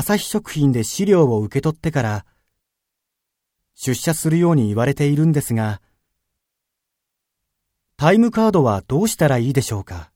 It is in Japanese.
朝日食品で資料を受け取ってから出社するように言われているんですが、タイムカードはどうしたらいいでしょうか？